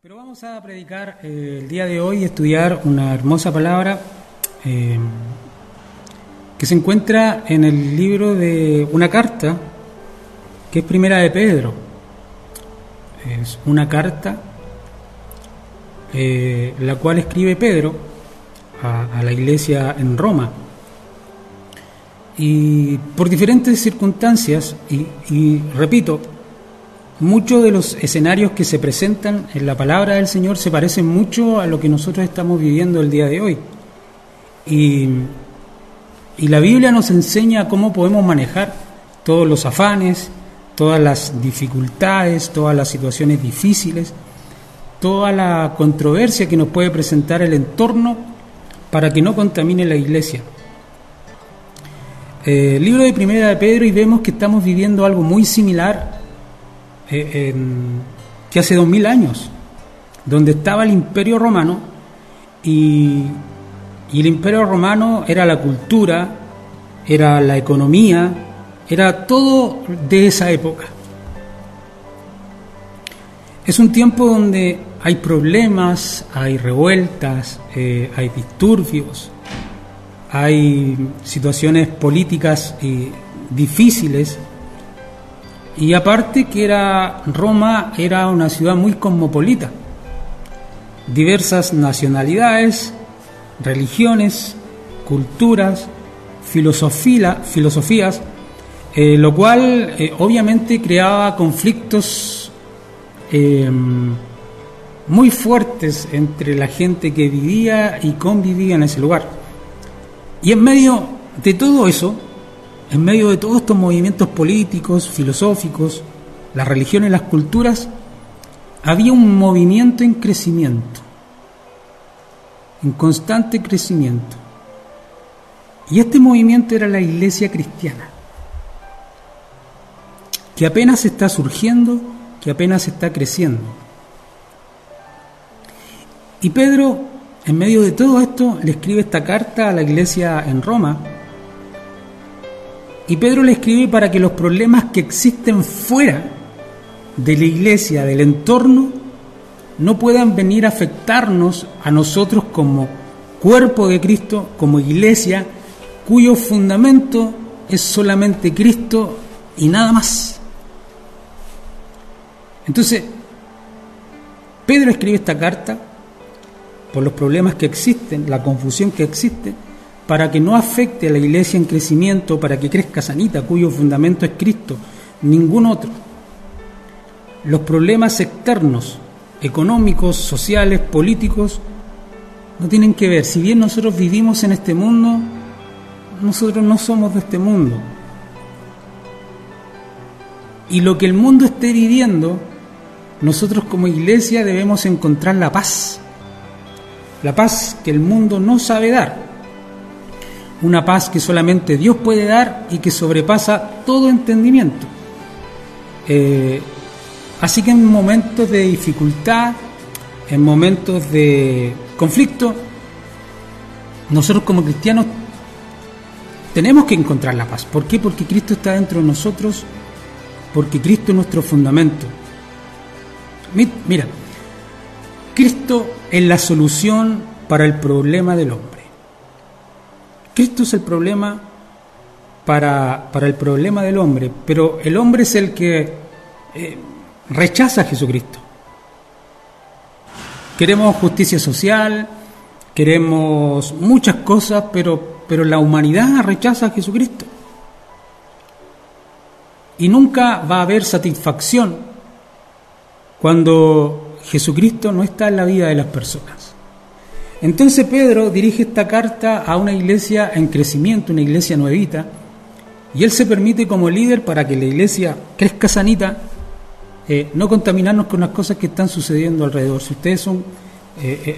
Pero vamos a predicar eh, el día de hoy estudiar una hermosa palabra eh, que se encuentra en el libro de una carta que es primera de Pedro. Es una carta eh, la cual escribe Pedro a, la iglesia en Roma. Y por diferentes circunstancias, y repito, muchos de los escenarios que se presentan en la palabra del Señor se parecen mucho a lo que nosotros estamos viviendo el día de hoy. Y, y la Biblia nos enseña cómo podemos manejar todos los afanes, todas las dificultades, todas las situaciones difíciles, toda la controversia que nos puede presentar el entorno para que no contamine la iglesia. Eh, libro de Primera de Pedro y vemos que estamos viviendo algo muy similar eh, que hace dos mil años, donde estaba el Imperio Romano y, y el Imperio Romano era la cultura, era la economía, era todo de esa época. Es un tiempo donde hay problemas, hay revueltas, eh, hay disturbios, hay situaciones políticas eh, difíciles y aparte que era Roma era una ciudad muy cosmopolita, diversas nacionalidades, religiones, culturas, filosofía, filosofías, eh, lo cual eh, obviamente creaba conflictos eh, muy fuertes entre la gente que vivía y convivía en ese lugar. Y en medio de todo eso, en medio de todos estos movimientos políticos, filosóficos, las religiones, las culturas, había un movimiento en crecimiento, en constante crecimiento. Y este movimiento era la iglesia cristiana, que apenas está surgiendo, que apenas está creciendo. Y Pedro, en medio de todo esto, le escribe esta carta a la iglesia en Roma, y Pedro le escribe para que los problemas que existen fuera de la iglesia, del entorno, no puedan venir a afectarnos a nosotros como cuerpo de Cristo, como iglesia, cuyo fundamento es solamente Cristo y nada más. Entonces, Pedro escribe esta carta por los problemas que existen, la confusión que existe, para que no afecte a la iglesia en crecimiento, para que crezca sanita, cuyo fundamento es Cristo, ningún otro. Los problemas externos, económicos, sociales, políticos, no tienen que ver. Si bien nosotros vivimos en este mundo, nosotros no somos de este mundo. Y lo que el mundo esté viviendo, nosotros como iglesia debemos encontrar la paz. La paz que el mundo no sabe dar una paz que solamente Dios puede dar y que sobrepasa todo entendimiento. Eh, así que en momentos de dificultad, en momentos de conflicto, nosotros como cristianos tenemos que encontrar la paz. ¿Por qué? Porque Cristo está dentro de nosotros, porque Cristo es nuestro fundamento. Mira, Cristo es la solución para el problema del hombre. Cristo es el problema para, para, el problema del hombre, pero el hombre es el que eh, rechaza a Jesucristo. Queremos justicia social, queremos muchas cosas, pero, pero la humanidad rechaza a Jesucristo. Y nunca va a haber satisfacción cuando Jesucristo no está en la vida de las personas. Entonces Pedro dirige esta carta a una iglesia en crecimiento, una iglesia nuevita, y él se permite como líder para que la iglesia crezca sanita, eh, no contaminarnos con las cosas que están sucediendo alrededor. Si ustedes son eh, eh,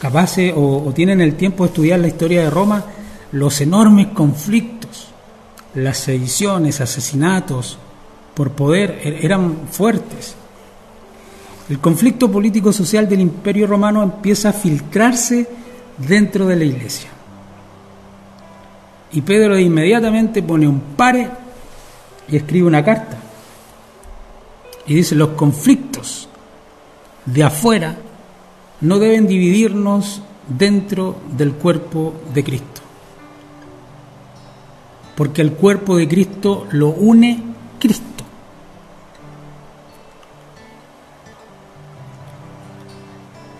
capaces o, tienen el tiempo de estudiar la historia de Roma, los enormes conflictos, las sediciones, asesinatos por poder er, eran fuertes. El conflicto político-social del imperio romano empieza a filtrarse dentro de la iglesia. Y Pedro inmediatamente pone un pare y escribe una carta. Y dice, los conflictos de afuera no deben dividirnos dentro del cuerpo de Cristo. Porque el cuerpo de Cristo lo une Cristo.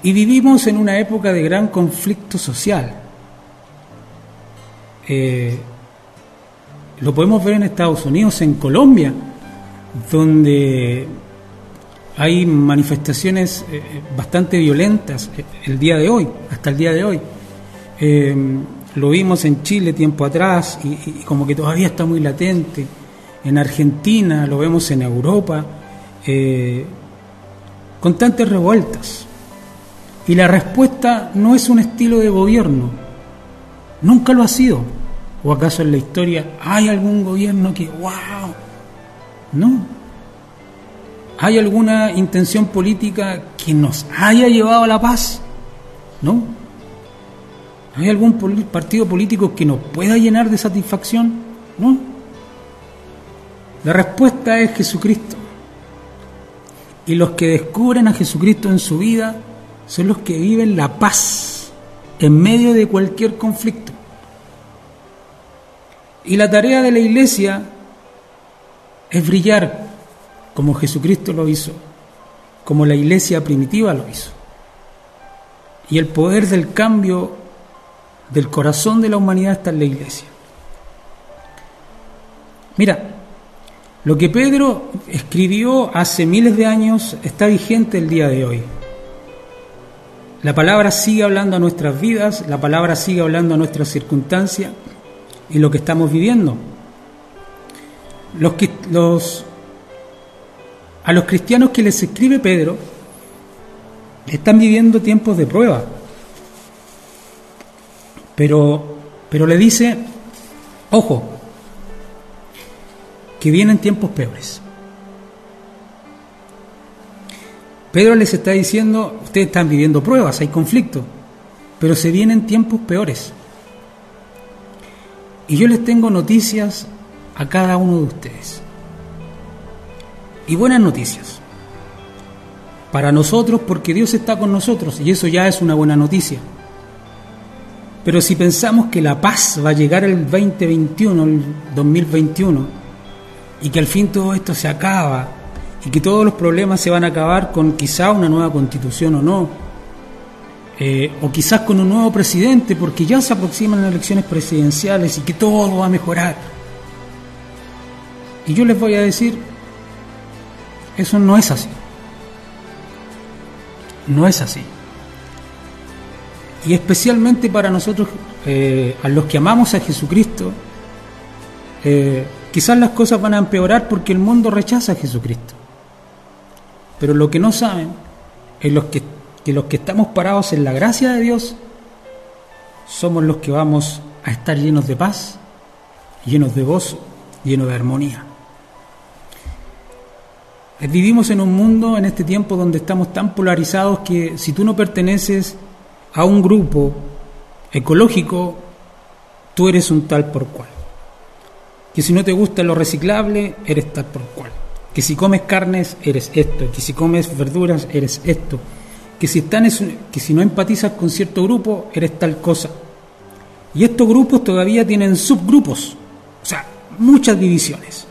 Y vivimos en una época de gran conflicto social. Eh, lo podemos ver en Estados Unidos, en Colombia, donde hay manifestaciones eh, bastante violentas eh, el día de hoy, hasta el día de hoy. lo vimos en Chile tiempo atrás y, y, como que todavía está muy latente. En Argentina, lo vemos en Europa, constantes revueltas. Y la respuesta no es un estilo de gobierno, nunca lo ha sido. ¿O acaso en la historia hay algún gobierno que, wow? No. ¿Hay alguna intención política que nos haya llevado a la paz? No. ¿Hay algún partido político que nos pueda llenar de satisfacción? No. La respuesta es Jesucristo. Y los que descubren a Jesucristo en su vida son los que viven la paz en medio de cualquier conflicto. Y la tarea de la iglesia es brillar como Jesucristo lo hizo, como la iglesia primitiva lo hizo. Y el poder del cambio del corazón de la humanidad está en la iglesia. Mira, lo que Pedro escribió hace miles de años está vigente el día de hoy. La palabra sigue hablando a nuestras vidas, la palabra sigue hablando a nuestras circunstancias y lo que estamos viviendo. Los, los, a los cristianos que les escribe Pedro están viviendo tiempos de prueba. Pero, pero le dice, ojo, que vienen tiempos peores. Pedro les está diciendo, ustedes están viviendo pruebas, hay conflicto, pero se vienen tiempos peores. Y yo les tengo noticias a cada uno de ustedes. Y buenas noticias. Para nosotros porque Dios está con nosotros y eso ya es una buena noticia. Pero si pensamos que la paz va a llegar el 2021, el 2021, y que al fin todo esto se acaba, y que todos los problemas se van a acabar con quizá una nueva constitución o no, eh, o quizás con un nuevo presidente, porque ya se aproximan las elecciones presidenciales y que todo va a mejorar. Y yo les voy a decir, eso no es así. No es así. Y especialmente para nosotros, eh, a los que amamos a Jesucristo, eh, quizás las cosas van a empeorar porque el mundo rechaza a Jesucristo. Pero lo que no saben es los que, que los que estamos parados en la gracia de Dios somos los que vamos a estar llenos de paz, llenos de gozo, llenos de armonía. Eh, vivimos en un mundo en este tiempo donde estamos tan polarizados que si tú no perteneces a un grupo ecológico, tú eres un tal por cual. Que si no te gusta lo reciclable, eres tal por cual que si comes carnes eres esto, que si comes verduras eres esto, que si, están, que si no empatizas con cierto grupo eres tal cosa. Y estos grupos todavía tienen subgrupos, o sea, muchas divisiones.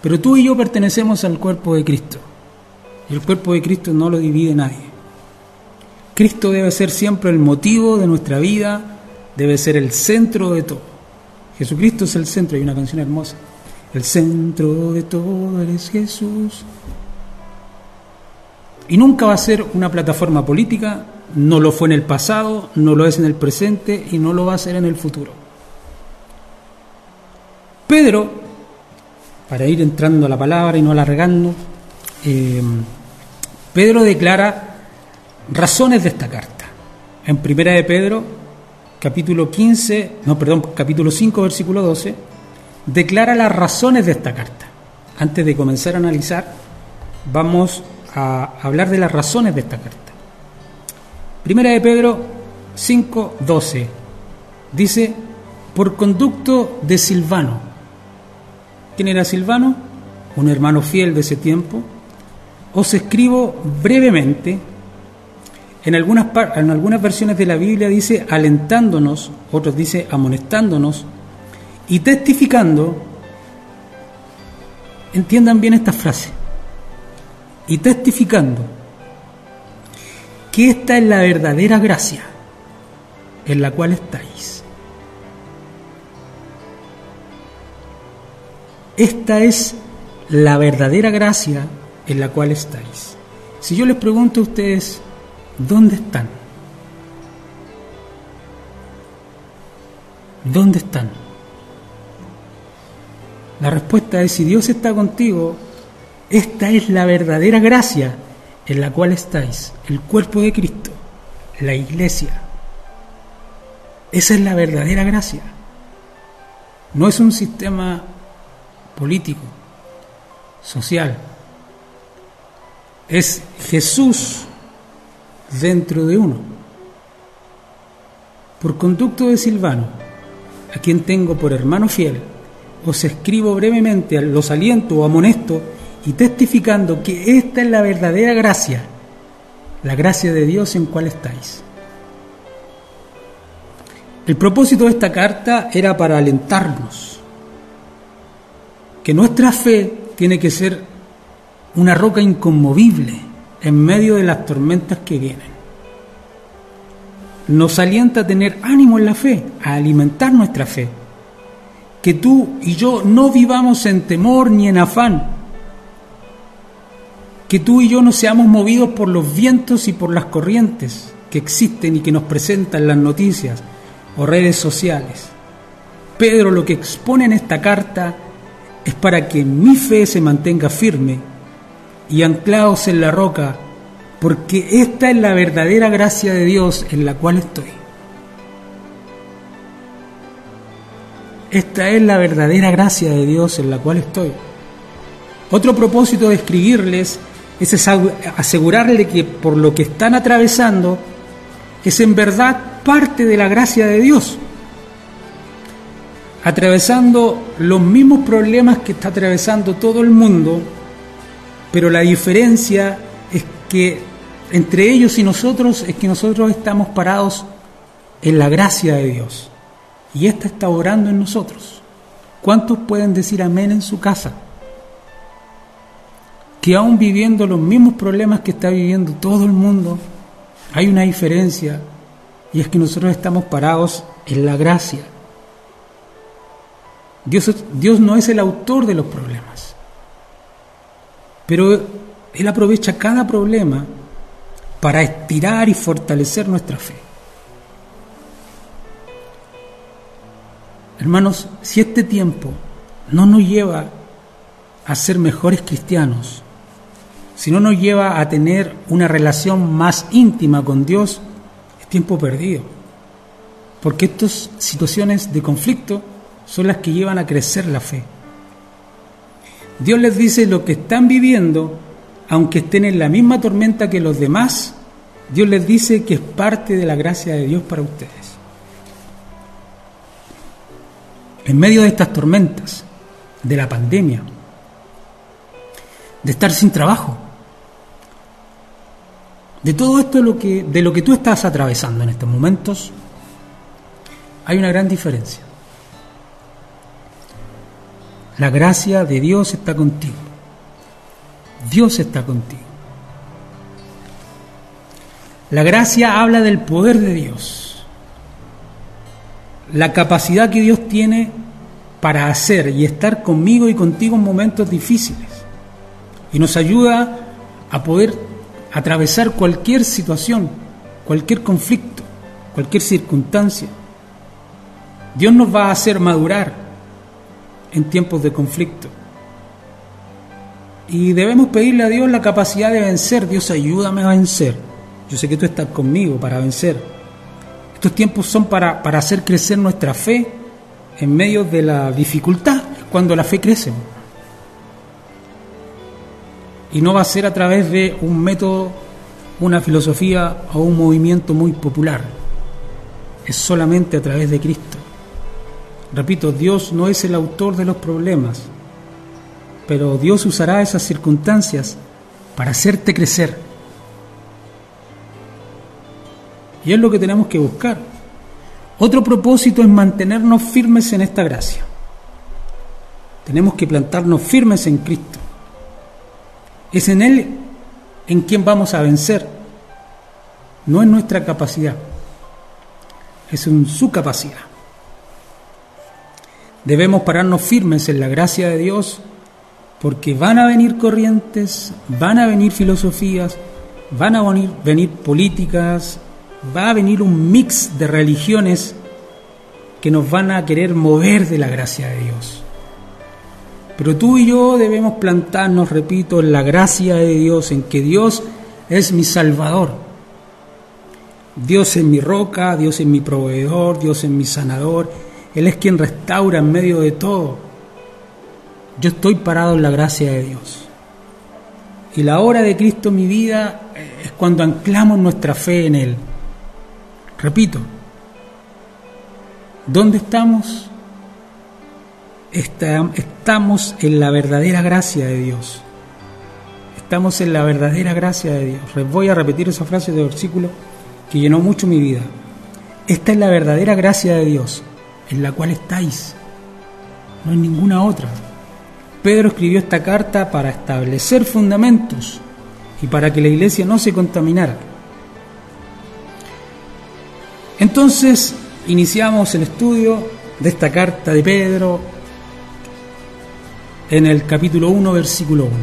Pero tú y yo pertenecemos al cuerpo de Cristo. Y el cuerpo de Cristo no lo divide nadie. Cristo debe ser siempre el motivo de nuestra vida, debe ser el centro de todo. Jesucristo es el centro, hay una canción hermosa. El centro de todo eres Jesús. Y nunca va a ser una plataforma política, no lo fue en el pasado, no lo es en el presente y no lo va a ser en el futuro. Pedro, para ir entrando a la palabra y no alargando, eh, Pedro declara razones de esta carta. En primera de Pedro, capítulo 15, no, perdón, capítulo 5, versículo 12, declara las razones de esta carta. Antes de comenzar a analizar, vamos a hablar de las razones de esta carta. Primera de Pedro 5:12 dice, por conducto de Silvano. ¿Quién era Silvano? Un hermano fiel de ese tiempo, os escribo brevemente, en algunas, en algunas versiones de la Biblia dice alentándonos, otros dice amonestándonos y testificando, entiendan bien esta frase, y testificando que esta es la verdadera gracia en la cual estáis. Esta es la verdadera gracia en la cual estáis. Si yo les pregunto a ustedes, ¿dónde están? ¿Dónde están? La respuesta es, si Dios está contigo, esta es la verdadera gracia en la cual estáis, el cuerpo de Cristo, la iglesia. Esa es la verdadera gracia. No es un sistema político, social. Es Jesús dentro de uno. Por conducto de Silvano, a quien tengo por hermano fiel, os escribo brevemente, los aliento o amonesto y testificando que esta es la verdadera gracia, la gracia de Dios en cual estáis. El propósito de esta carta era para alentarnos, que nuestra fe tiene que ser una roca inconmovible en medio de las tormentas que vienen. Nos alienta a tener ánimo en la fe, a alimentar nuestra fe. Que tú y yo no vivamos en temor ni en afán, que tú y yo no seamos movidos por los vientos y por las corrientes que existen y que nos presentan las noticias o redes sociales. Pedro lo que expone en esta carta es para que mi fe se mantenga firme y anclados en la roca, porque esta es la verdadera gracia de Dios en la cual estoy. Esta es la verdadera gracia de Dios en la cual estoy. Otro propósito de escribirles es asegurarle que por lo que están atravesando es en verdad parte de la gracia de Dios, atravesando los mismos problemas que está atravesando todo el mundo, pero la diferencia es que entre ellos y nosotros es que nosotros estamos parados en la gracia de Dios y ésta está orando en nosotros. ¿Cuántos pueden decir amén en su casa? que aún viviendo los mismos problemas que está viviendo todo el mundo, hay una diferencia y es que nosotros estamos parados en la gracia. Dios, Dios no es el autor de los problemas, pero Él aprovecha cada problema para estirar y fortalecer nuestra fe. Hermanos, si este tiempo no nos lleva a ser mejores cristianos, si no nos lleva a tener una relación más íntima con Dios, es tiempo perdido. Porque estas situaciones de conflicto son las que llevan a crecer la fe. Dios les dice lo que están viviendo, aunque estén en la misma tormenta que los demás, Dios les dice que es parte de la gracia de Dios para ustedes. En medio de estas tormentas, de la pandemia, de estar sin trabajo, de todo esto lo que, de lo que tú estás atravesando en estos momentos, hay una gran diferencia. La gracia de Dios está contigo. Dios está contigo. La gracia habla del poder de Dios, la capacidad que Dios tiene para hacer y estar conmigo y contigo en momentos difíciles. Y nos ayuda a poder atravesar cualquier situación, cualquier conflicto, cualquier circunstancia. Dios nos va a hacer madurar en tiempos de conflicto. Y debemos pedirle a Dios la capacidad de vencer. Dios, ayúdame a vencer. Yo sé que tú estás conmigo para vencer. Estos tiempos son para, para hacer crecer nuestra fe en medio de la dificultad, cuando la fe crece y no va a ser a través de un método, una filosofía o un movimiento muy popular. Es solamente a través de Cristo. Repito, Dios no es el autor de los problemas, pero Dios usará esas circunstancias para hacerte crecer. Y es lo que tenemos que buscar. Otro propósito es mantenernos firmes en esta gracia. Tenemos que plantarnos firmes en Cristo. Es en Él en quien vamos a vencer, no en nuestra capacidad, es en su capacidad. Debemos pararnos firmes en la gracia de Dios porque van a venir corrientes, van a venir filosofías, van a venir, venir políticas, va a venir un mix de religiones que nos van a querer mover de la gracia de Dios. Pero tú y yo debemos plantarnos, repito, en la gracia de Dios, en que Dios es mi salvador. Dios es mi roca, Dios es mi proveedor, Dios es mi sanador. Él es quien restaura en medio de todo. Yo estoy parado en la gracia de Dios. Y la hora de Cristo en mi vida es cuando anclamos nuestra fe en Él. Repito, ¿dónde estamos? estamos en la verdadera gracia de Dios. Estamos en la verdadera gracia de Dios. Voy a repetir esa frase de versículo que llenó mucho mi vida. Esta es la verdadera gracia de Dios, en la cual estáis. No hay ninguna otra. Pedro escribió esta carta para establecer fundamentos y para que la iglesia no se contaminara. Entonces, iniciamos el estudio de esta carta de Pedro en el capítulo 1, versículo 1.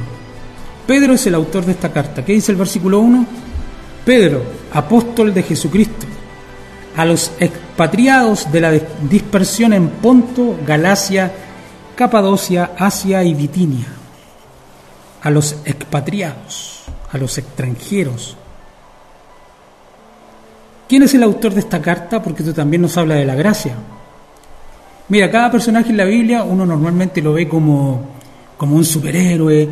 Pedro es el autor de esta carta. ¿Qué dice el versículo 1? Pedro, apóstol de Jesucristo, a los expatriados de la dispersión en Ponto, Galacia, Capadocia, Asia y Bitinia, a los expatriados, a los extranjeros. ¿Quién es el autor de esta carta? Porque esto también nos habla de la gracia. Mira, cada personaje en la Biblia uno normalmente lo ve como como un superhéroe,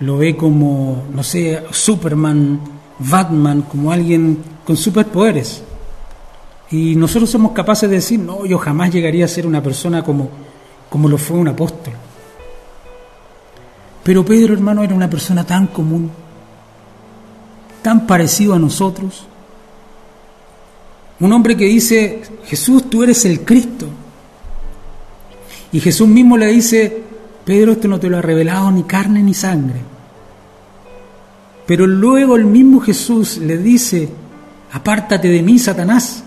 lo ve como, no sé, Superman, Batman, como alguien con superpoderes. Y nosotros somos capaces de decir, no, yo jamás llegaría a ser una persona como, como lo fue un apóstol. Pero Pedro, hermano, era una persona tan común, tan parecido a nosotros. Un hombre que dice, Jesús, tú eres el Cristo. Y Jesús mismo le dice, Pedro, esto no te lo ha revelado ni carne ni sangre. Pero luego el mismo Jesús le dice, apártate de mí, Satanás,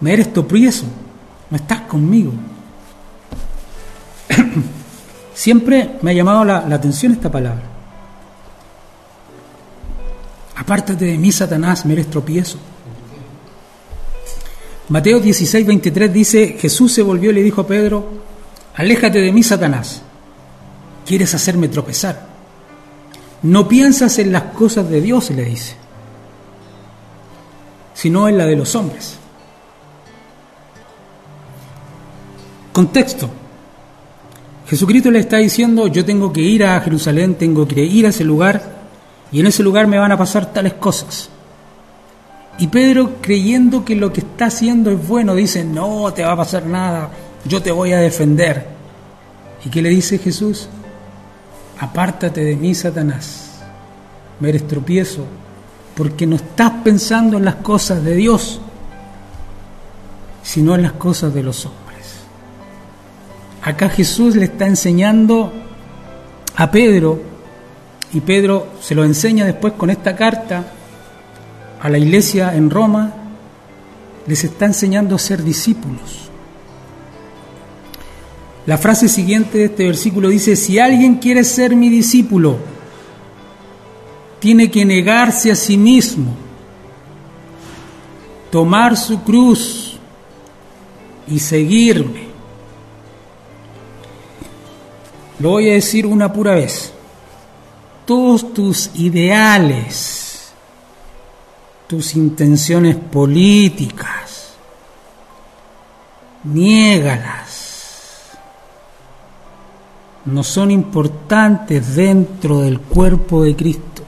me eres tropiezo, no estás conmigo. Siempre me ha llamado la, la atención esta palabra. Apártate de mí, Satanás, me eres tropiezo. Mateo 16, 23 dice, Jesús se volvió y le dijo a Pedro, Aléjate de mí, Satanás. Quieres hacerme tropezar. No piensas en las cosas de Dios, le dice, sino en la de los hombres. Contexto. Jesucristo le está diciendo, yo tengo que ir a Jerusalén, tengo que ir a ese lugar, y en ese lugar me van a pasar tales cosas. Y Pedro, creyendo que lo que está haciendo es bueno, dice, no te va a pasar nada, yo te voy a defender. ¿Y qué le dice Jesús? Apártate de mí, Satanás, me eres tropiezo, porque no estás pensando en las cosas de Dios, sino en las cosas de los hombres. Acá Jesús le está enseñando a Pedro, y Pedro se lo enseña después con esta carta a la iglesia en Roma, les está enseñando a ser discípulos. La frase siguiente de este versículo dice, si alguien quiere ser mi discípulo, tiene que negarse a sí mismo, tomar su cruz y seguirme. Lo voy a decir una pura vez. Todos tus ideales, tus intenciones políticas, niégalas no son importantes dentro del cuerpo de Cristo.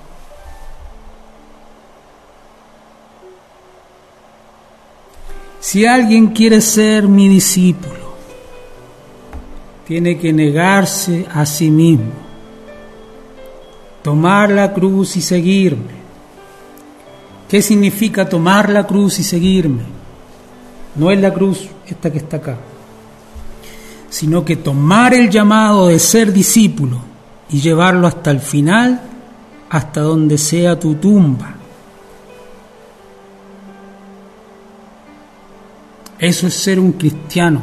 Si alguien quiere ser mi discípulo, tiene que negarse a sí mismo, tomar la cruz y seguirme. ¿Qué significa tomar la cruz y seguirme? No es la cruz esta que está acá, sino que tomar el llamado de ser discípulo y llevarlo hasta el final, hasta donde sea tu tumba. Eso es ser un cristiano.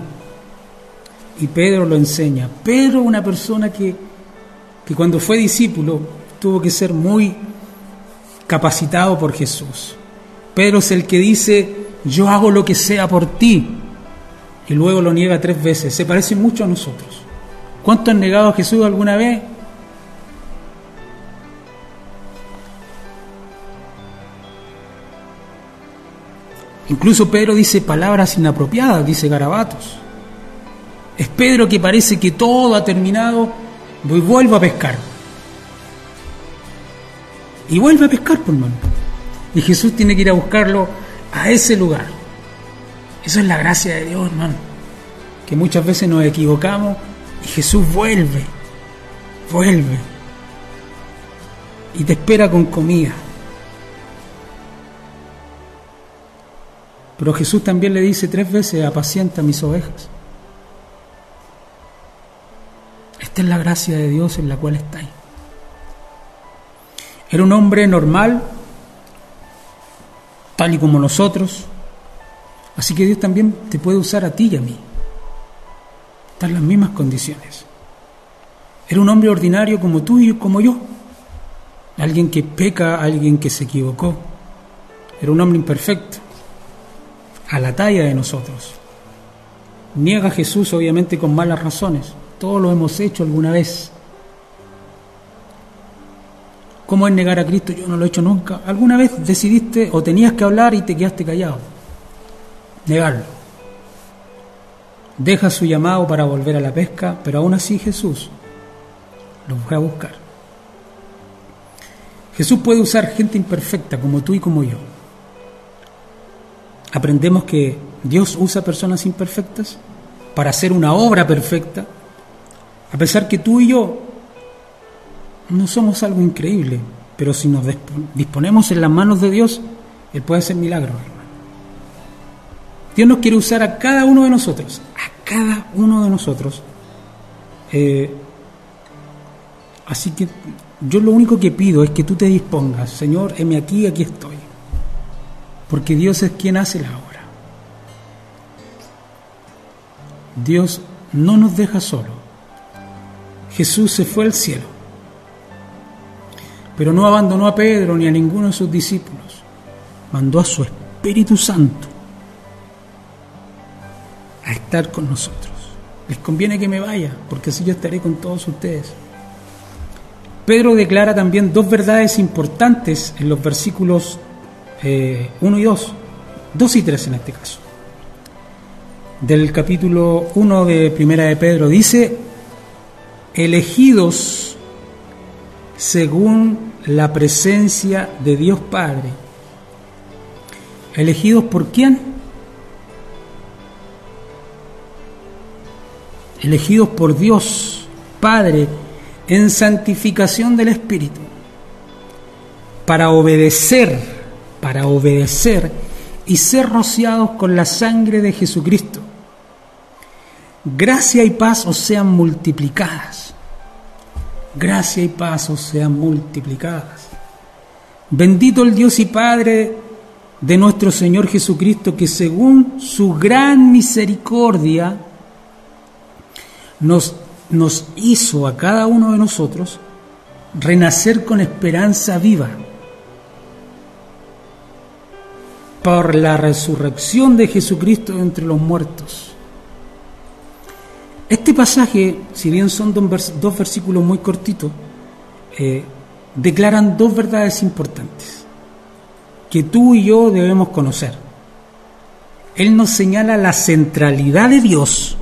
Y Pedro lo enseña. Pedro, una persona que, que cuando fue discípulo tuvo que ser muy capacitado por Jesús. Pedro es el que dice, yo hago lo que sea por ti. Y luego lo niega tres veces. Se parece mucho a nosotros. ¿Cuánto han negado a Jesús alguna vez? Incluso Pedro dice palabras inapropiadas, dice garabatos. Es Pedro que parece que todo ha terminado, y vuelvo a pescar. Y vuelve a pescar, por mano. Y Jesús tiene que ir a buscarlo a ese lugar. Eso es la gracia de Dios, hermano. Que muchas veces nos equivocamos y Jesús vuelve, vuelve. Y te espera con comida. Pero Jesús también le dice tres veces, apacienta mis ovejas. Esta es la gracia de Dios en la cual estáis. Era un hombre normal, tal y como nosotros. Así que Dios también te puede usar a ti y a mí. Están las mismas condiciones. Era un hombre ordinario como tú y como yo. Alguien que peca, alguien que se equivocó. Era un hombre imperfecto, a la talla de nosotros. Niega a Jesús obviamente con malas razones. Todos lo hemos hecho alguna vez. ¿Cómo es negar a Cristo? Yo no lo he hecho nunca. ¿Alguna vez decidiste o tenías que hablar y te quedaste callado? Negarlo. Deja su llamado para volver a la pesca, pero aún así Jesús lo fue a buscar. Jesús puede usar gente imperfecta como tú y como yo. Aprendemos que Dios usa personas imperfectas para hacer una obra perfecta, a pesar que tú y yo no somos algo increíble, pero si nos disponemos en las manos de Dios, Él puede hacer milagros, hermano. Dios nos quiere usar a cada uno de nosotros, a cada uno de nosotros. Eh, así que yo lo único que pido es que tú te dispongas, Señor, heme aquí, aquí estoy. Porque Dios es quien hace la obra. Dios no nos deja solo. Jesús se fue al cielo pero no abandonó a Pedro ni a ninguno de sus discípulos. Mandó a su Espíritu Santo a estar con nosotros. Les conviene que me vaya, porque así yo estaré con todos ustedes. Pedro declara también dos verdades importantes en los versículos 1 eh, y 2, 2 y 3 en este caso. Del capítulo 1 de Primera de Pedro dice, elegidos según la presencia de Dios Padre. ¿Elegidos por quién? Elegidos por Dios Padre en santificación del Espíritu, para obedecer, para obedecer y ser rociados con la sangre de Jesucristo. Gracia y paz os sean multiplicadas gracia y paz sean multiplicadas. Bendito el Dios y Padre de nuestro Señor Jesucristo, que según su gran misericordia nos, nos hizo a cada uno de nosotros renacer con esperanza viva por la resurrección de Jesucristo entre los muertos este pasaje, si bien son dos versículos muy cortitos, eh, declaran dos verdades importantes que tú y yo debemos conocer. Él nos señala la centralidad de Dios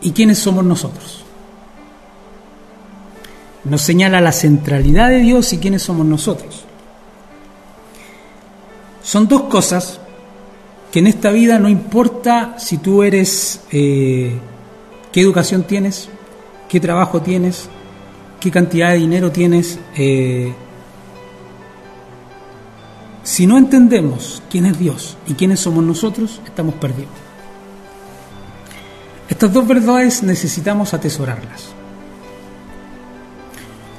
y quiénes somos nosotros. Nos señala la centralidad de Dios y quiénes somos nosotros. Son dos cosas que en esta vida no importa si tú eres, eh, qué educación tienes, qué trabajo tienes, qué cantidad de dinero tienes. Eh, si no entendemos quién es Dios y quiénes somos nosotros, estamos perdidos. Estas dos verdades necesitamos atesorarlas.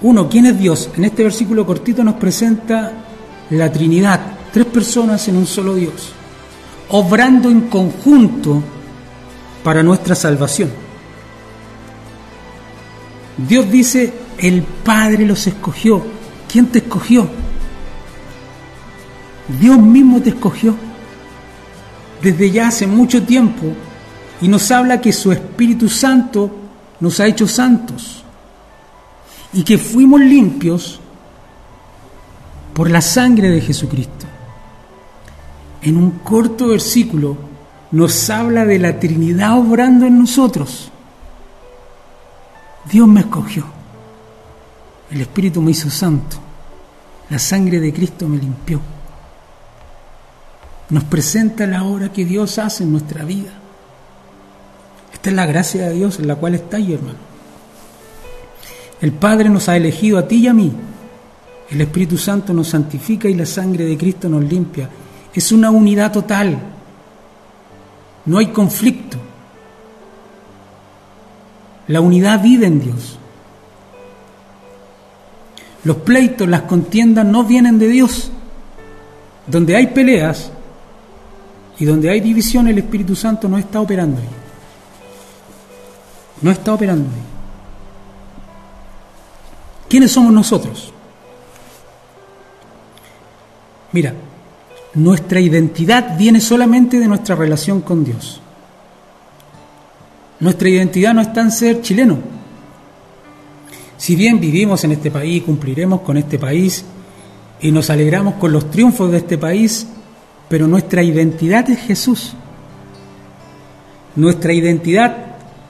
Uno, ¿quién es Dios? En este versículo cortito nos presenta la Trinidad, tres personas en un solo Dios, obrando en conjunto para nuestra salvación. Dios dice, el Padre los escogió. ¿Quién te escogió? Dios mismo te escogió. Desde ya hace mucho tiempo y nos habla que su Espíritu Santo nos ha hecho santos y que fuimos limpios por la sangre de Jesucristo. En un corto versículo nos habla de la Trinidad obrando en nosotros. Dios me escogió, el Espíritu me hizo santo, la sangre de Cristo me limpió. Nos presenta la obra que Dios hace en nuestra vida. Esta es la gracia de Dios en la cual está hermano. El Padre nos ha elegido a ti y a mí. El Espíritu Santo nos santifica y la sangre de Cristo nos limpia. Es una unidad total. No hay conflicto. La unidad vive en Dios. Los pleitos, las contiendas no vienen de Dios. Donde hay peleas y donde hay división, el Espíritu Santo no está operando ahí. No está operando ahí. ¿Quiénes somos nosotros? Mira, nuestra identidad viene solamente de nuestra relación con Dios. Nuestra identidad no está en ser chileno. Si bien vivimos en este país, cumpliremos con este país y nos alegramos con los triunfos de este país, pero nuestra identidad es Jesús. Nuestra identidad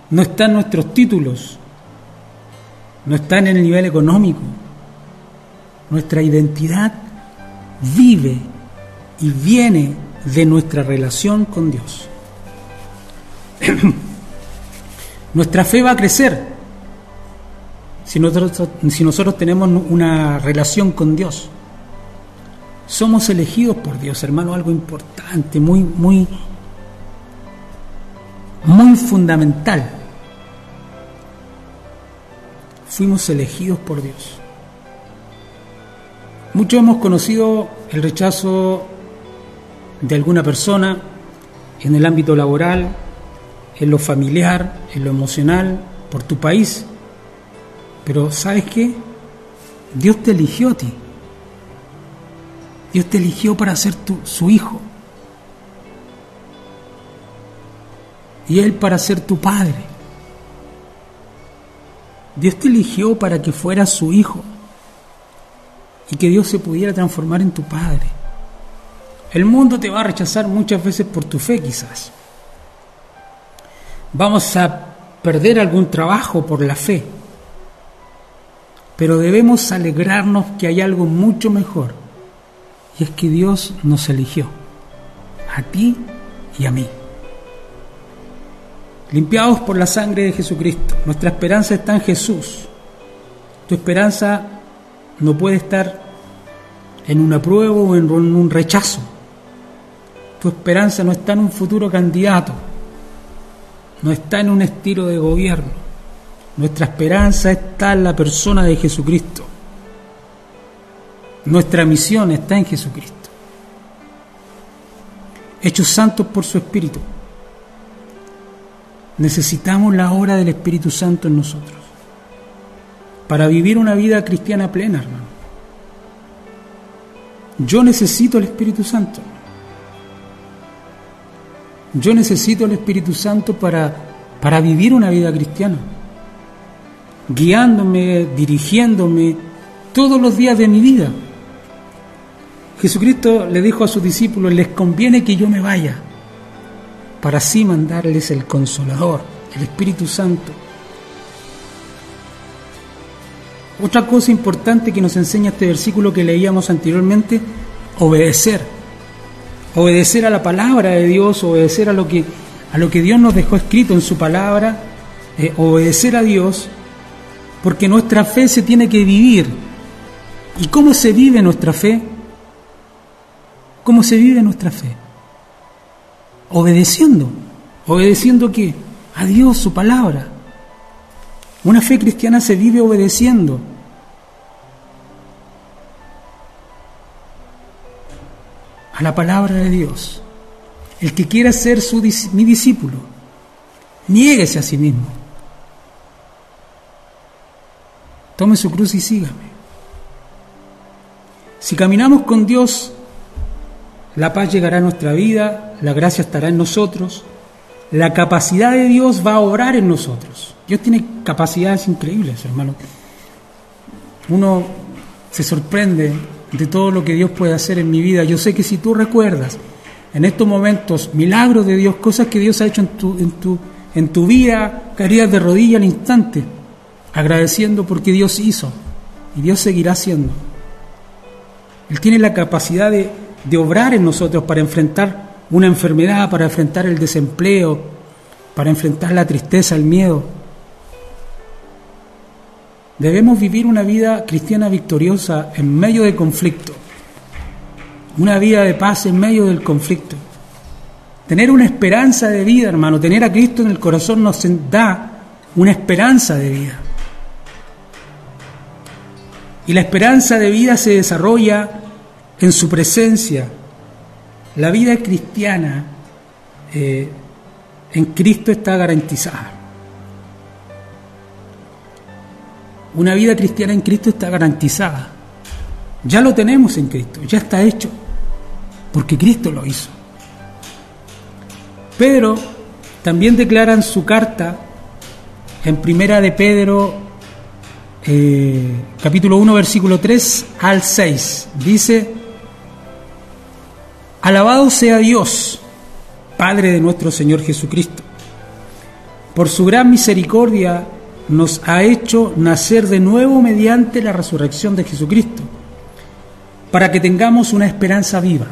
no está en nuestros títulos, no está en el nivel económico. Nuestra identidad vive y viene de nuestra relación con Dios. nuestra fe va a crecer si nosotros, tenemos una relación con Dios. Somos elegidos por Dios, hermano, algo importante, muy, muy, muy fundamental fuimos elegidos por Dios. Muchos hemos conocido el rechazo de alguna persona en el ámbito laboral, en lo familiar, en lo emocional, por tu país. Pero ¿sabes qué? Dios te eligió a ti. Dios te eligió para ser tu, su hijo. Y Él para ser tu padre. Dios te eligió para que fueras su hijo y que Dios se pudiera transformar en tu padre. El mundo te va a rechazar muchas veces por tu fe quizás. Vamos a perder algún trabajo por la fe, pero debemos alegrarnos que hay algo mucho mejor y es que Dios nos eligió, a ti y a mí limpiados por la sangre de Jesucristo. Nuestra esperanza está en Jesús. Tu esperanza no puede estar en una prueba o en un rechazo. Tu esperanza no está en un futuro candidato, no está en un estilo de gobierno. Nuestra esperanza está en la persona de Jesucristo. Nuestra misión está en Jesucristo. Hechos santos por su Espíritu. Necesitamos la obra del Espíritu Santo en nosotros para vivir una vida cristiana plena, hermano. Yo necesito el Espíritu Santo. Yo necesito el Espíritu Santo para, para vivir una vida cristiana, guiándome, dirigiéndome todos los días de mi vida. Jesucristo le dijo a sus discípulos, les conviene que yo me vaya, para así mandarles el consolador, el Espíritu Santo. Otra cosa importante que nos enseña este versículo que leíamos anteriormente, obedecer. Obedecer a la palabra de Dios, obedecer a lo que, a lo que Dios nos dejó escrito en su palabra, eh, obedecer a Dios, porque nuestra fe se tiene que vivir. ¿Y cómo se vive nuestra fe? ¿Cómo se vive nuestra fe? Obedeciendo. ¿Obedeciendo qué? A Dios, su palabra. Una fe cristiana se vive obedeciendo. A la palabra de Dios. El que quiera ser su, mi discípulo, niéguese a sí mismo. Tome su cruz y sígame. Si caminamos con Dios, la paz llegará a nuestra vida, la gracia estará en nosotros, la capacidad de Dios va a obrar en nosotros. Dios tiene capacidades increíbles, hermano. Uno se sorprende de todo lo que Dios puede hacer en mi vida. Yo sé que si tú recuerdas en estos momentos milagros de Dios, cosas que Dios ha hecho en tu, en tu, en tu vida, caerías de rodilla al instante, agradeciendo porque Dios hizo y Dios seguirá haciendo. Él tiene la capacidad de, de obrar en nosotros para enfrentar una enfermedad, para enfrentar el desempleo, para enfrentar la tristeza, el miedo. Debemos vivir una vida cristiana victoriosa en medio de conflicto, una vida de paz en medio del conflicto. Tener una esperanza de vida, hermano, tener a Cristo en el corazón nos da una esperanza de vida. Y la esperanza de vida se desarrolla en su presencia. La vida cristiana eh, en Cristo está garantizada. Una vida cristiana en Cristo está garantizada. Ya lo tenemos en Cristo, ya está hecho, porque Cristo lo hizo. Pedro también declara en su carta, en primera de Pedro eh, capítulo 1, versículo 3 al 6. Dice, Alabado sea Dios, Padre de nuestro Señor Jesucristo. Por su gran misericordia nos ha hecho nacer de nuevo mediante la resurrección de Jesucristo, para que tengamos una esperanza viva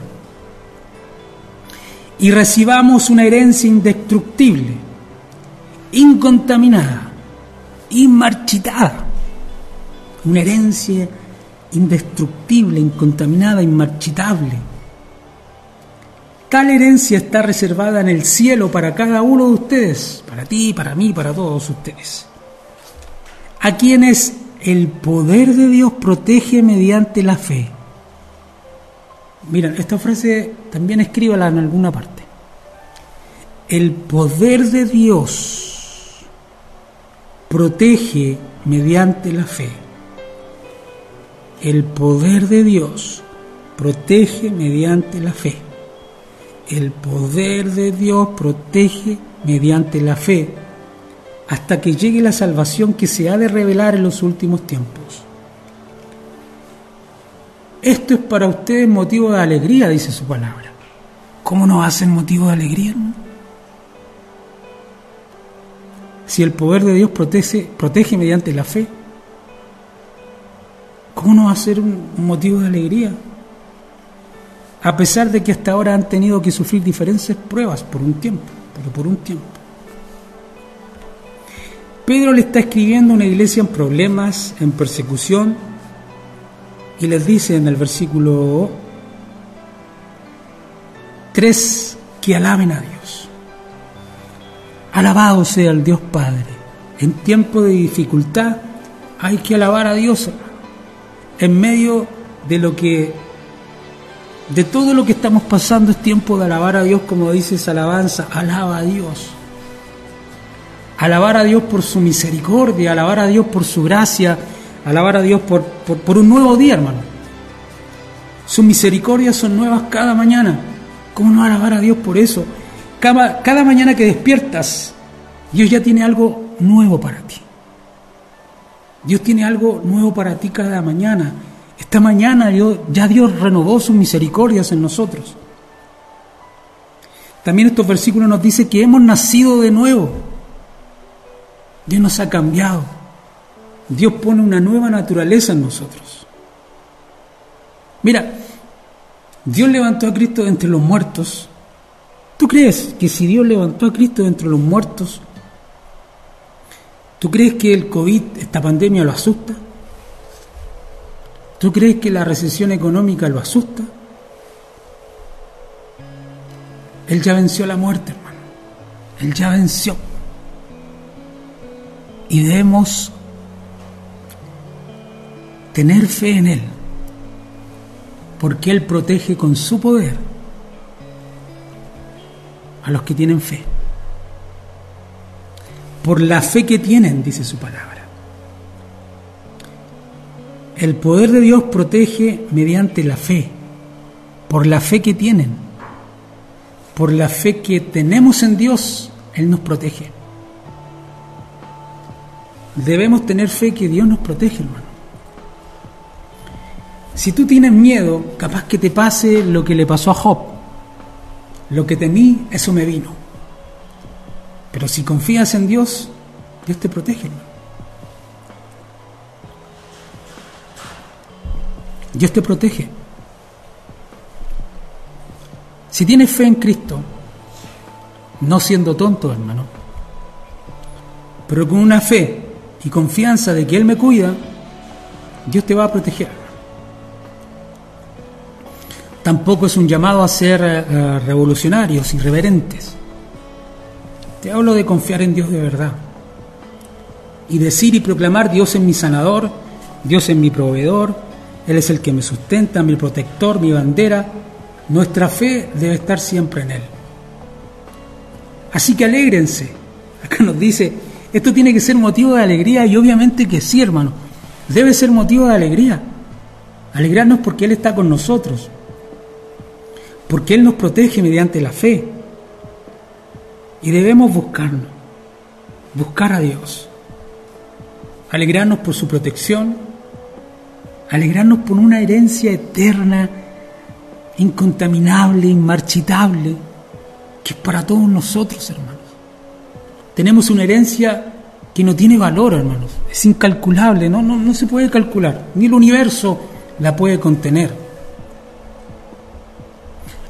y recibamos una herencia indestructible, incontaminada, inmarchitada una herencia indestructible, incontaminada, inmarchitable. Tal herencia está reservada en el cielo para cada uno de ustedes, para ti, para mí, para todos ustedes, a quienes el poder de Dios protege mediante la fe. Miren, esta frase también escríbala en alguna parte. El poder de Dios protege mediante la fe. El poder de Dios protege mediante la fe. El poder de Dios protege mediante la fe hasta que llegue la salvación que se ha de revelar en los últimos tiempos. Esto es para ustedes motivo de alegría, dice su palabra. ¿Cómo nos hacen motivo de alegría? Si el poder de Dios protege, protege mediante la fe, ¿Cómo no va a ser un motivo de alegría? A pesar de que hasta ahora han tenido que sufrir diferentes pruebas por un tiempo, pero por un tiempo. Pedro le está escribiendo a una iglesia en problemas, en persecución, y les dice en el versículo 3 que alaben a Dios. Alabado sea el Dios Padre. En tiempo de dificultad hay que alabar a Dios en medio de lo que, de todo lo que estamos pasando, es tiempo de alabar a Dios, como dice esa alabanza, alaba a Dios. Alabar a Dios por su misericordia, alabar a Dios por su gracia, alabar a Dios por, por, un nuevo día, hermano. Sus misericordias son nuevas cada mañana. ¿Cómo no alabar a Dios por eso? Cada, cada mañana que despiertas, Dios ya tiene algo nuevo para ti. Dios tiene algo nuevo para ti cada mañana. Esta mañana ya Dios renovó sus misericordias en nosotros. También estos versículos nos dicen que hemos nacido de nuevo. Dios nos ha cambiado. Dios pone una nueva naturaleza en nosotros. Mira, Dios levantó a Cristo de entre los muertos. ¿Tú crees que si Dios levantó a Cristo de entre los muertos, ¿Tú crees que el COVID, esta pandemia, lo asusta? ¿Tú crees que la recesión económica lo asusta? Él ya venció la muerte, hermano. Él ya venció. Y debemos tener fe en Él, porque Él protege con su poder a los que tienen fe. Por la fe que tienen, dice su palabra. El poder de Dios protege mediante la fe, por la fe que tienen. Por la fe que tenemos en Dios, Él nos protege. Debemos tener fe que Dios nos protege, hermano. Si tú tienes miedo, capaz que te pase lo que le pasó a Job. Lo que temí, eso me vino. Pero si confías en Dios, Dios te protege. Dios te protege. Si tienes fe en Cristo, no siendo tonto, hermano, pero con una fe y confianza de que Él me cuida, Dios te va a proteger. Tampoco es un llamado a ser uh, revolucionarios, irreverentes. Te hablo de confiar en Dios de verdad. Y decir y proclamar, Dios es mi sanador, Dios es mi proveedor, Él es el que me sustenta, mi protector, mi bandera, nuestra fe debe estar siempre en Él. Así que alégrense. Acá nos dice, esto tiene que ser motivo de alegría y obviamente que sí, hermano. Debe ser motivo de alegría. Alegrarnos porque Él está con nosotros. Porque Él nos protege mediante la fe. Y debemos buscarnos. Buscar a Dios. Alegrarnos por su protección. Alegrarnos por una herencia eterna incontaminable, inmarchitable, que es para todos nosotros, hermanos. Tenemos una herencia que no tiene valor, hermanos, es incalculable, no, no, no se puede calcular, ni el universo la puede contener.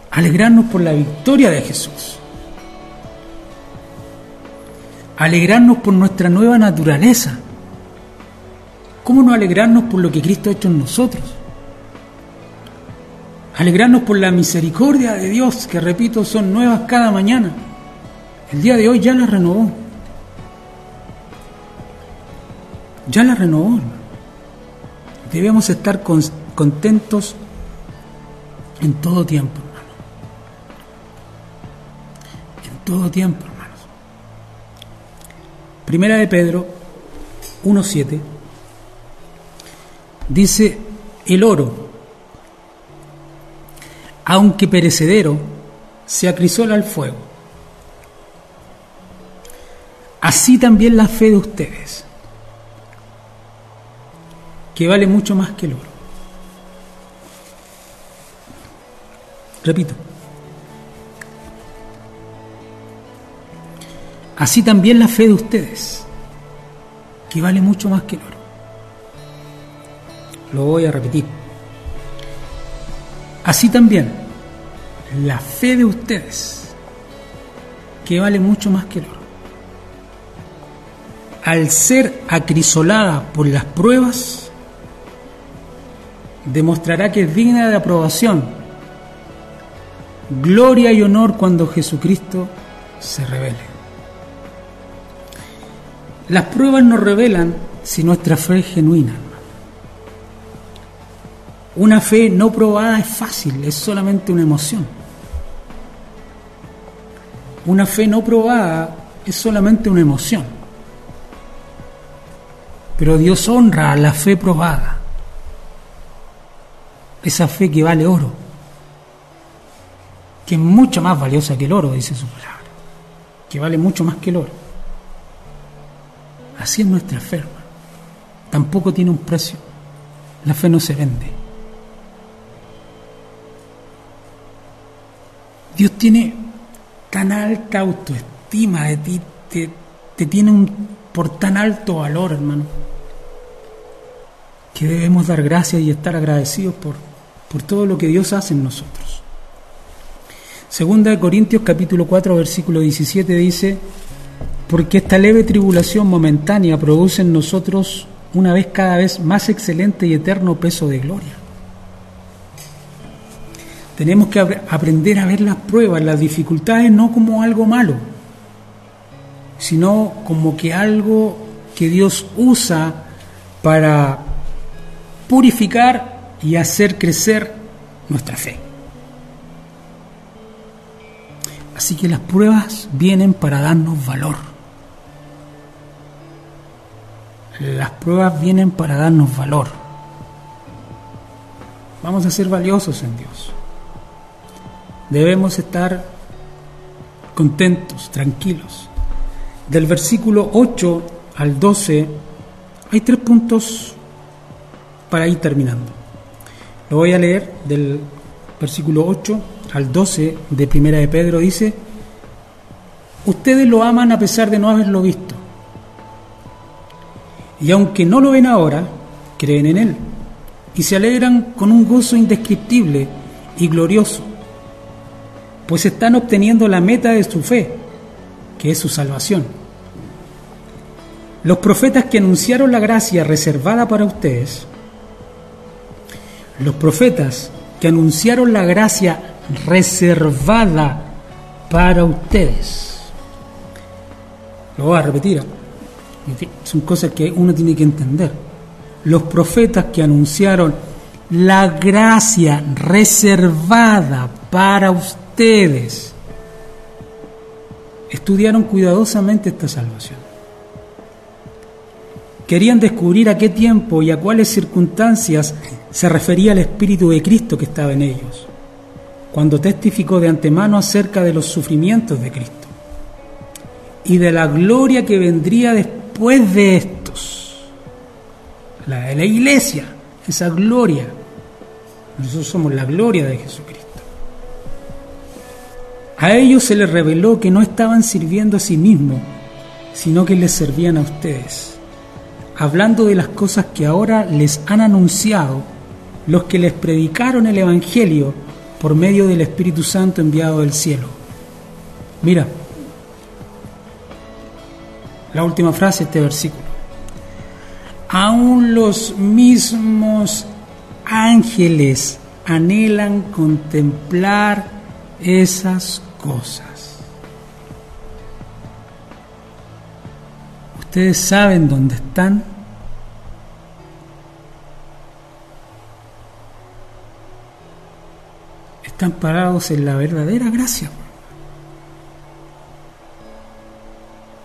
Alegrarnos por la victoria de Jesús. Alegrarnos por nuestra nueva naturaleza. ¿Cómo no alegrarnos por lo que Cristo ha hecho en nosotros? Alegrarnos por la misericordia de Dios, que repito, son nuevas cada mañana. El día de hoy ya la renovó. Ya la renovó. Debemos estar contentos en todo tiempo, hermano. En todo tiempo, hermanos. Primera de Pedro 1.7 dice, el oro aunque perecedero, se acrisola al fuego. Así también la fe de ustedes, que vale mucho más que el oro. Repito. Así también la fe de ustedes, que vale mucho más que el oro. Lo voy a repetir. Así también, la fe de ustedes, que vale mucho más que el oro, al ser acrisolada por las pruebas, demostrará que es digna de aprobación, gloria y honor cuando Jesucristo se revele. Las pruebas nos revelan si nuestra fe es genuina. Una fe no probada es fácil, es solamente una emoción. Una fe no probada es solamente una emoción. Pero Dios honra a la fe probada. Esa fe que vale oro. Que es mucho más valiosa que el oro, dice su palabra. Que vale mucho más que el oro. Así es nuestra fe, Tampoco tiene un precio. La fe no se vende. Dios tiene tan alta autoestima de ti, te, tiene un, por tan alto valor, hermano, que debemos dar gracias y estar agradecidos por, por todo lo que Dios hace en nosotros. Segunda de Corintios capítulo 4 versículo 17 dice, porque esta leve tribulación momentánea produce en nosotros una vez cada vez más excelente y eterno peso de gloria. Tenemos que aprender a ver las pruebas, las dificultades no como algo malo, sino como que algo que Dios usa para purificar y hacer crecer nuestra fe. Así que las pruebas vienen para darnos valor. Las pruebas vienen para darnos valor. Vamos a ser valiosos en Dios. Debemos estar contentos, tranquilos. Del versículo 8 al 12 hay tres puntos para ir terminando. Lo voy a leer del versículo 8 al 12 de Primera de Pedro. Dice, ustedes lo aman a pesar de no haberlo visto. Y aunque no lo ven ahora, creen en Él y se alegran con un gozo indescriptible y glorioso, pues están obteniendo la meta de su fe, que es su salvación. Los profetas que anunciaron la gracia reservada para ustedes, los profetas que anunciaron la gracia reservada para ustedes. Lo voy a repetir, son cosas que uno tiene que entender. Los profetas que anunciaron la gracia reservada para ustedes estudiaron cuidadosamente esta salvación. Querían descubrir a qué tiempo y a cuáles circunstancias se refería el Espíritu de Cristo que estaba en ellos, cuando testificó de antemano acerca de los sufrimientos de Cristo y de la gloria que vendría después de estos. La de la iglesia, esa gloria. Nosotros somos la gloria de Jesucristo. A ellos se les reveló que no estaban sirviendo a sí mismos, sino que les servían a ustedes hablando de las cosas que ahora les han anunciado los que les predicaron el Evangelio por medio del Espíritu Santo enviado del cielo. Mira, la última frase de este versículo. Aún los mismos ángeles anhelan contemplar esas cosas. Ustedes saben dónde están. Están parados en la verdadera gracia.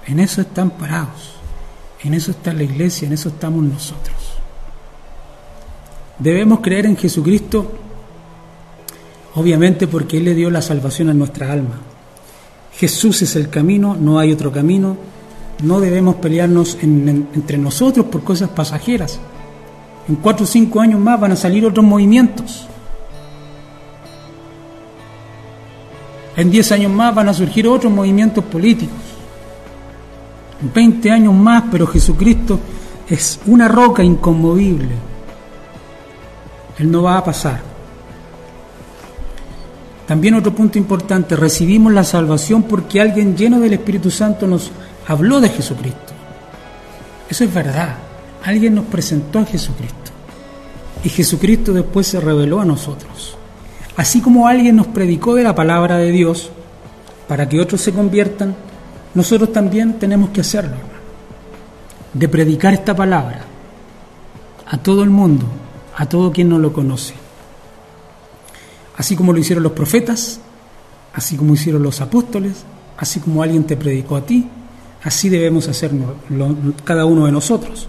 En eso están parados. En eso está la iglesia, en eso estamos nosotros. Debemos creer en Jesucristo, obviamente porque Él le dio la salvación a nuestra alma. Jesús es el camino, no hay otro camino, no debemos pelearnos entre nosotros por cosas pasajeras. En cuatro o cinco años más van a salir otros movimientos. En diez años más van a surgir otros movimientos políticos. En veinte años más, pero Jesucristo es una roca inconmovible. Él no va a pasar. También otro punto importante, recibimos la salvación porque alguien lleno del Espíritu Santo nos habló de Jesucristo. Eso es verdad. Alguien nos presentó a Jesucristo. Y Jesucristo después se reveló a nosotros. Así como alguien nos predicó de la palabra de Dios para que otros se conviertan, nosotros también tenemos que hacerlo, De predicar esta palabra a todo el mundo, a todo quien no lo conoce. Así como lo hicieron los profetas, así como hicieron los apóstoles, así como alguien te predicó a ti, Así debemos hacernos cada uno de nosotros.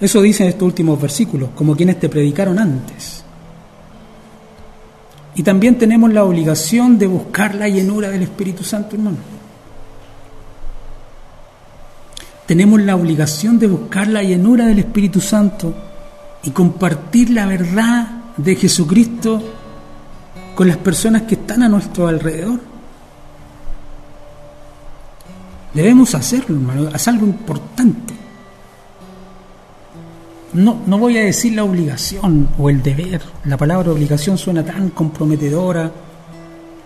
Eso dicen estos últimos versículos, como quienes te predicaron antes. Y también tenemos la obligación de buscar la llenura del Espíritu Santo, hermano. Tenemos la obligación de buscar la llenura del Espíritu Santo y compartir la verdad de Jesucristo con las personas que están a nuestro alrededor. Debemos hacerlo, hermano, es algo importante. No, no voy a decir la obligación o el deber. La palabra obligación suena tan comprometedora,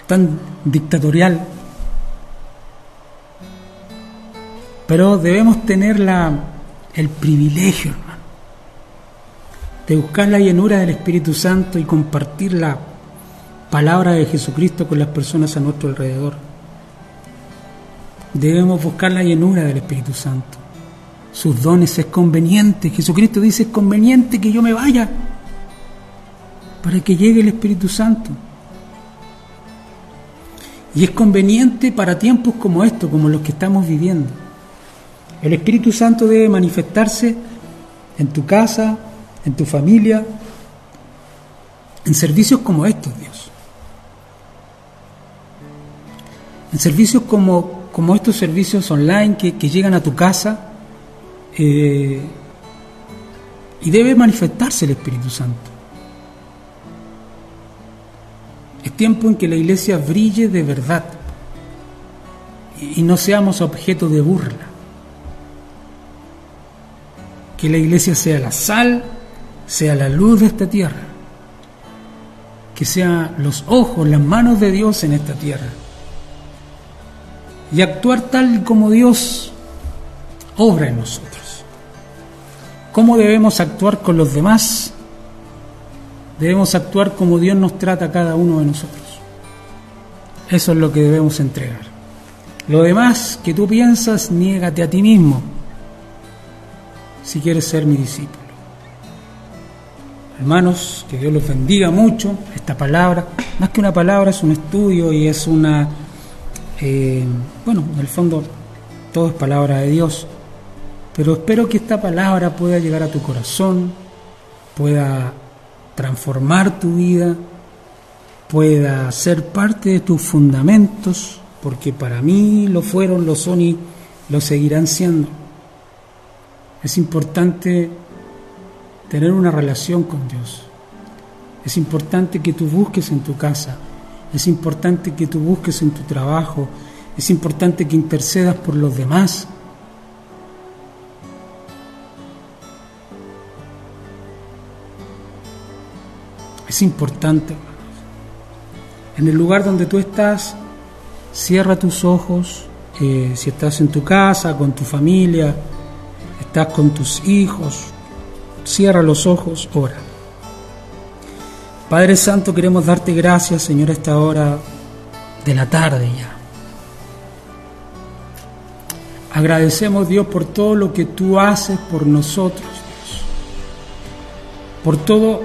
tan dictatorial. Pero debemos tener la, el privilegio, hermano, de buscar la llenura del Espíritu Santo y compartir la palabra de Jesucristo con las personas a nuestro alrededor. Debemos buscar la llenura del Espíritu Santo. Sus dones es conveniente. Jesucristo dice es conveniente que yo me vaya para que llegue el Espíritu Santo. Y es conveniente para tiempos como estos, como los que estamos viviendo. El Espíritu Santo debe manifestarse en tu casa, en tu familia, en servicios como estos, Dios. En servicios como, como estos servicios online que, llegan a tu casa eh, y debe manifestarse el Espíritu Santo. Es tiempo en que la iglesia brille de verdad y no seamos objeto de burla. Que la iglesia sea la sal, sea la luz de esta tierra. Que sea los ojos, las manos de Dios en esta tierra. Y actuar tal como Dios obra en nosotros. ¿Cómo debemos actuar con los demás? Debemos actuar como Dios nos trata a cada uno de nosotros. Eso es lo que debemos entregar. Lo demás que tú piensas, niégate a ti mismo si quieres ser mi discípulo. Hermanos, que Dios los bendiga mucho. Esta palabra, más que una palabra, es un estudio y es una, eh, bueno, en el fondo todo es palabra de Dios. Pero espero que esta palabra pueda llegar a tu corazón, pueda transformar tu vida, pueda ser parte de tus fundamentos, porque para mí lo fueron, lo son y lo seguirán siendo. Es importante tener una relación con Dios. Es importante que tú busques en tu casa. Es importante que tú busques en tu trabajo. Es importante que intercedas por los demás. Es importante. En el lugar donde tú estás, cierra tus ojos. Eh, si estás en tu casa, con tu familia, estás con tus hijos, cierra los ojos, ora. Padre Santo, queremos darte gracias, Señor, a esta hora de la tarde ya. Agradecemos, Dios, por todo lo que tú haces por nosotros, Dios. Por todo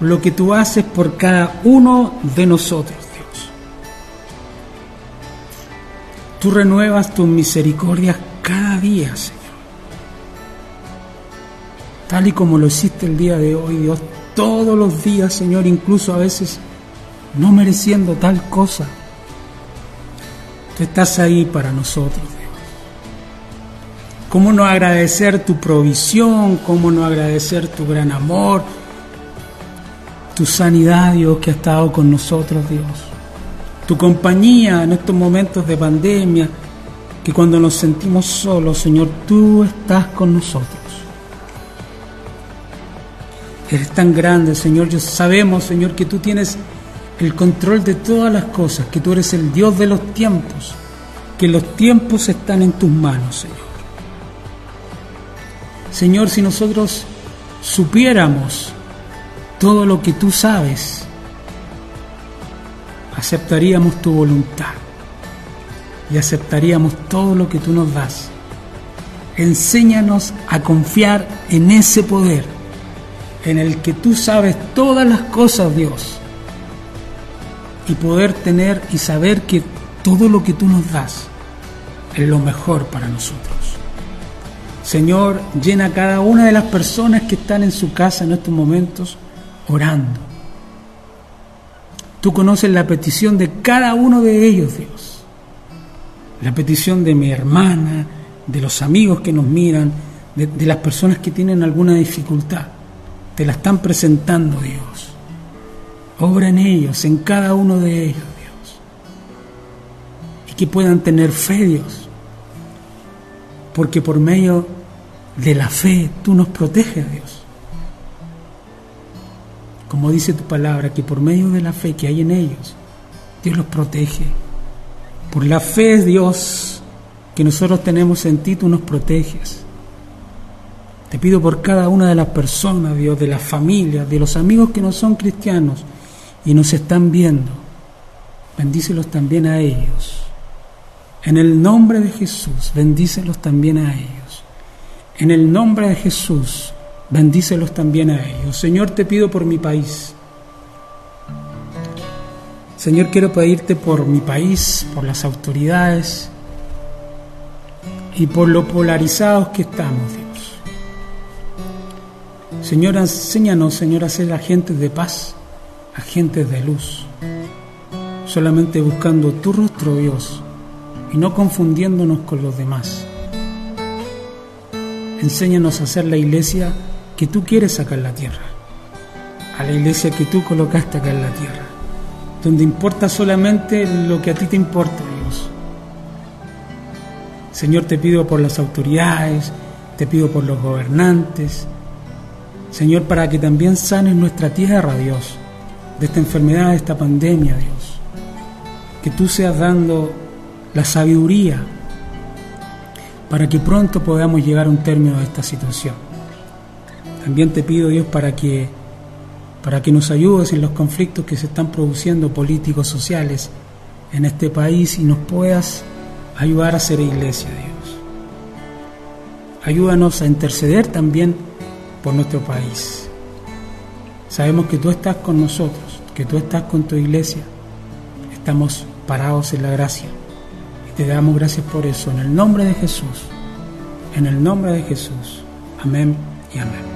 lo que tú haces por cada uno de nosotros, Dios. Tú renuevas tus misericordias cada día, Señor. Tal y como lo hiciste el día de hoy, Dios, todos los días, Señor, incluso a veces no mereciendo tal cosa. Tú estás ahí para nosotros, Dios. ¿Cómo no agradecer tu provisión? ¿Cómo no agradecer tu gran amor? tu sanidad, Dios, que ha estado con nosotros, Dios. Tu compañía en estos momentos de pandemia, que cuando nos sentimos solos, Señor, tú estás con nosotros. Eres tan grande, Señor. Yo sabemos, Señor, que tú tienes el control de todas las cosas, que tú eres el Dios de los tiempos, que los tiempos están en tus manos, Señor. Señor, si nosotros supiéramos todo lo que tú sabes, aceptaríamos tu voluntad y aceptaríamos todo lo que tú nos das. Enséñanos a confiar en ese poder, en el que tú sabes todas las cosas, Dios, y poder tener y saber que todo lo que tú nos das es lo mejor para nosotros. Señor, llena cada una de las personas que están en su casa en estos momentos orando. Tú conoces la petición de cada uno de ellos, Dios. La petición de mi hermana, de los amigos que nos miran, de, las personas que tienen alguna dificultad. Te la están presentando, Dios. Obra en ellos, en cada uno de ellos, Dios. Y que puedan tener fe, Dios. Porque por medio de la fe tú nos proteges, Dios como dice tu palabra, que por medio de la fe que hay en ellos, Dios los protege. Por la fe Dios que nosotros tenemos en ti, tú nos proteges. Te pido por cada una de las personas, Dios, de las familias, de los amigos que no son cristianos y nos están viendo. Bendícelos también a ellos. En el nombre de Jesús, bendícelos también a ellos. En el nombre de Jesús, bendícelos también a ellos. Señor, te pido por mi país. Señor, quiero pedirte por mi país, por las autoridades y por lo polarizados que estamos. Señor, enséñanos, Señor, a ser agentes de paz, agentes de luz, solamente buscando tu rostro, Dios, y no confundiéndonos con los demás. Enséñanos a ser la iglesia que tú quieres en la tierra, a la iglesia que tú colocaste acá en la tierra donde importa solamente lo que a ti te importa, Dios. Señor, te pido por las autoridades, te pido por los gobernantes, Señor, para que también sanes nuestra tierra, Dios, de esta enfermedad, de esta pandemia, Dios. Que tú seas dando la sabiduría para que pronto podamos llegar a un término de esta situación. También te pido, Dios, para que para que nos ayudes en los conflictos que se están produciendo políticos, sociales en este país y nos puedas ayudar a ser iglesia, Dios. Ayúdanos a interceder también por nuestro país. Sabemos que tú estás con nosotros, que tú estás con tu iglesia. Estamos parados en la gracia. Y te damos gracias por eso. En el nombre de Jesús. En el nombre de Jesús. Amén y amén.